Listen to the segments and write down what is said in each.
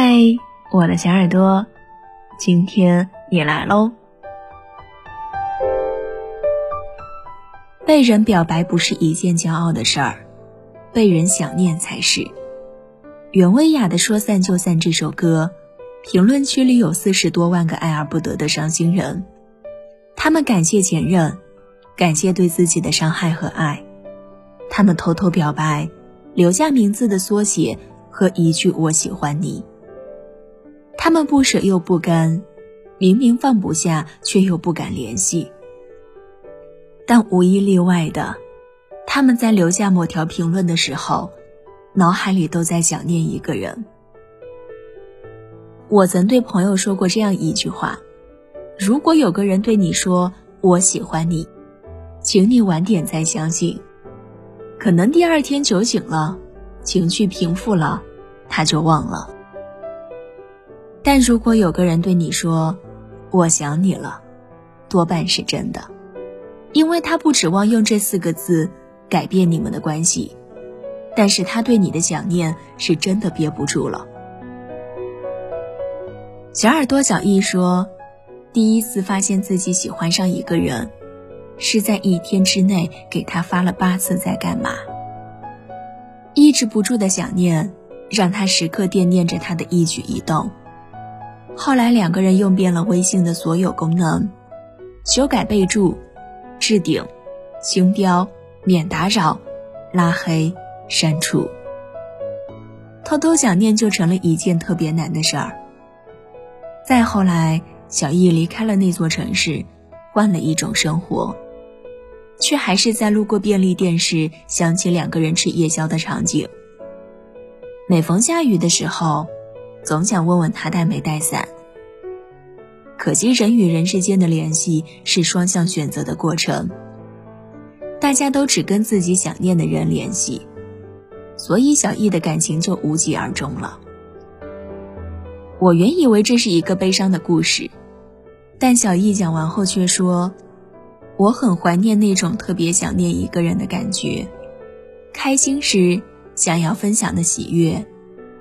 嗨，我的小耳朵，今天你来喽。被人表白不是一件骄傲的事儿，被人想念才是。袁薇雅的《说散就散》这首歌，评论区里有四十多万个爱而不得的伤心人，他们感谢前任，感谢对自己的伤害和爱，他们偷偷表白，留下名字的缩写和一句“我喜欢你”。他们不舍又不甘，明明放不下，却又不敢联系。但无一例外的，他们在留下某条评论的时候，脑海里都在想念一个人。我曾对朋友说过这样一句话：如果有个人对你说“我喜欢你”，请你晚点再相信，可能第二天酒醒了，情绪平复了，他就忘了。但如果有个人对你说“我想你了”，多半是真的，因为他不指望用这四个字改变你们的关系，但是他对你的想念是真的憋不住了。小耳朵小易说，第一次发现自己喜欢上一个人，是在一天之内给他发了八次在干嘛，抑制不住的想念，让他时刻惦念着他的一举一动。后来两个人用遍了微信的所有功能，修改备注、置顶、星标、免打扰、拉黑、删除。偷偷想念就成了一件特别难的事儿。再后来，小易离开了那座城市，换了一种生活，却还是在路过便利店时想起两个人吃夜宵的场景。每逢下雨的时候。总想问问他带没带伞。可惜人与人之间的联系是双向选择的过程，大家都只跟自己想念的人联系，所以小易的感情就无疾而终了。我原以为这是一个悲伤的故事，但小易讲完后却说：“我很怀念那种特别想念一个人的感觉，开心时想要分享的喜悦。”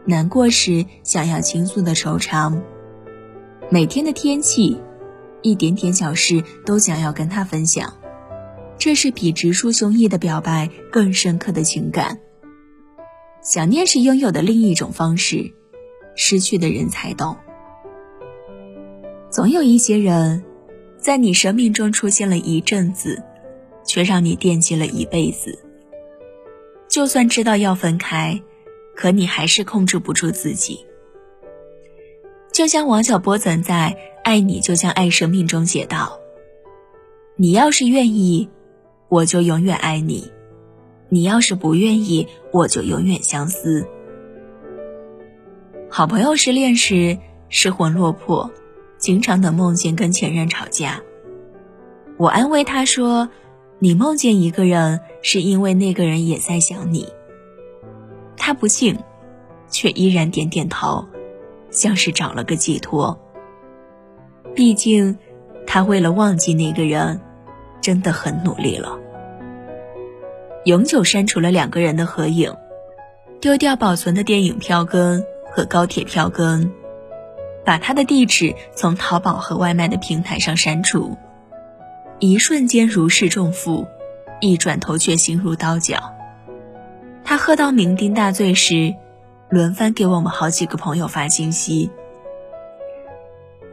难过时想要倾诉的惆怅，每天的天气，一点点小事都想要跟他分享，这是比直抒胸臆的表白更深刻的情感。想念是拥有的另一种方式，失去的人才懂。总有一些人，在你生命中出现了一阵子，却让你惦记了一辈子。就算知道要分开。可你还是控制不住自己，就像王小波曾在《爱你就像爱生命》中写道：“你要是愿意，我就永远爱你；你要是不愿意，我就永远相思。”好朋友失恋时失魂落魄，经常的梦见跟前任吵架。我安慰他说：“你梦见一个人，是因为那个人也在想你。”他不信，却依然点点头，像是找了个寄托。毕竟，他为了忘记那个人，真的很努力了。永久删除了两个人的合影，丢掉保存的电影票根和高铁票根，把他的地址从淘宝和外卖的平台上删除，一瞬间如释重负，一转头却心如刀绞。他喝到酩酊大醉时，轮番给我们好几个朋友发信息。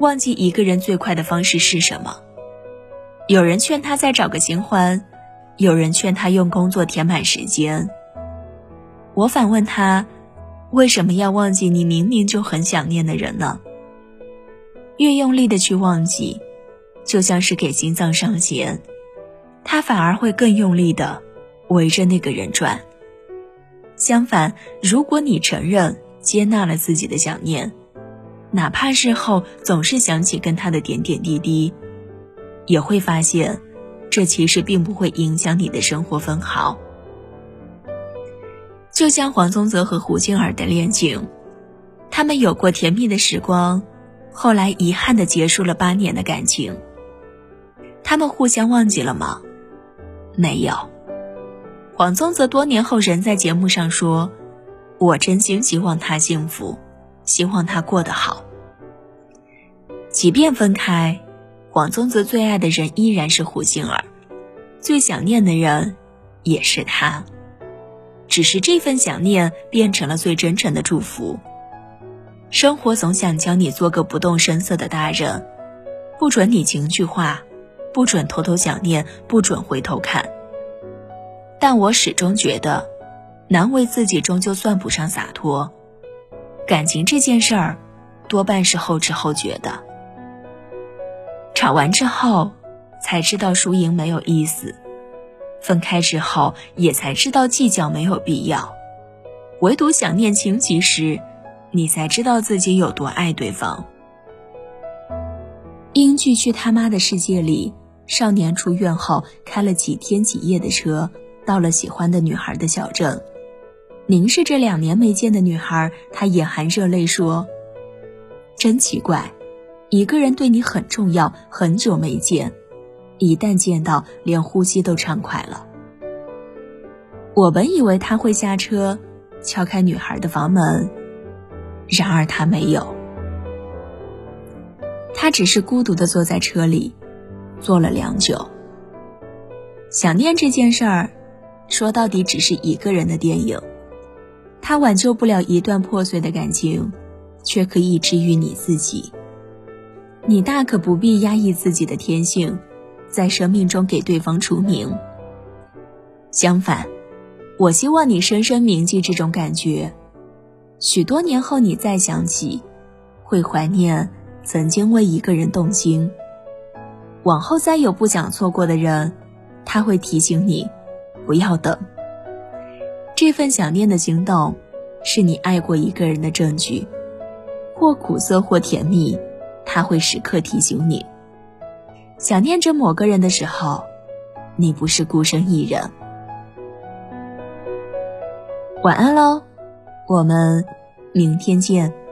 忘记一个人最快的方式是什么？有人劝他再找个新欢，有人劝他用工作填满时间。我反问他，为什么要忘记你明明就很想念的人呢？越用力的去忘记，就像是给心脏上弦，他反而会更用力的围着那个人转。相反，如果你承认、接纳了自己的想念，哪怕事后总是想起跟他的点点滴滴，也会发现，这其实并不会影响你的生活分毫。就像黄宗泽和胡杏儿的恋情，他们有过甜蜜的时光，后来遗憾的结束了八年的感情。他们互相忘记了吗？没有。黄宗泽多年后仍在节目上说：“我真心希望他幸福，希望他过得好。即便分开，黄宗泽最爱的人依然是胡杏儿，最想念的人也是他，只是这份想念变成了最真诚的祝福。生活总想教你做个不动声色的大人，不准你情绪化，不准偷偷想念，不准回头看。但我始终觉得，难为自己终究算不上洒脱。感情这件事儿，多半是后知后觉的。吵完之后，才知道输赢没有意思；分开之后，也才知道计较没有必要。唯独想念情急时。你才知道自己有多爱对方。英剧《去他妈的世界》里，少年出院后开了几天几夜的车，到了喜欢的女孩的小镇，凝视这两年没见的女孩，他眼含热泪说：“真奇怪，一个人对你很重要，很久没见，一旦见到，连呼吸都畅快了。”我本以为他会下车，敲开女孩的房门。然而他没有，他只是孤独的坐在车里，坐了良久。想念这件事儿，说到底只是一个人的电影，它挽救不了一段破碎的感情，却可以治愈你自己。你大可不必压抑自己的天性，在生命中给对方除名。相反，我希望你深深铭记这种感觉。许多年后，你再想起，会怀念曾经为一个人动心。往后再有不想错过的人，他会提醒你，不要等。这份想念的行动，是你爱过一个人的证据。或苦涩，或甜蜜，他会时刻提醒你，想念着某个人的时候，你不是孤身一人。晚安喽。我们明天见。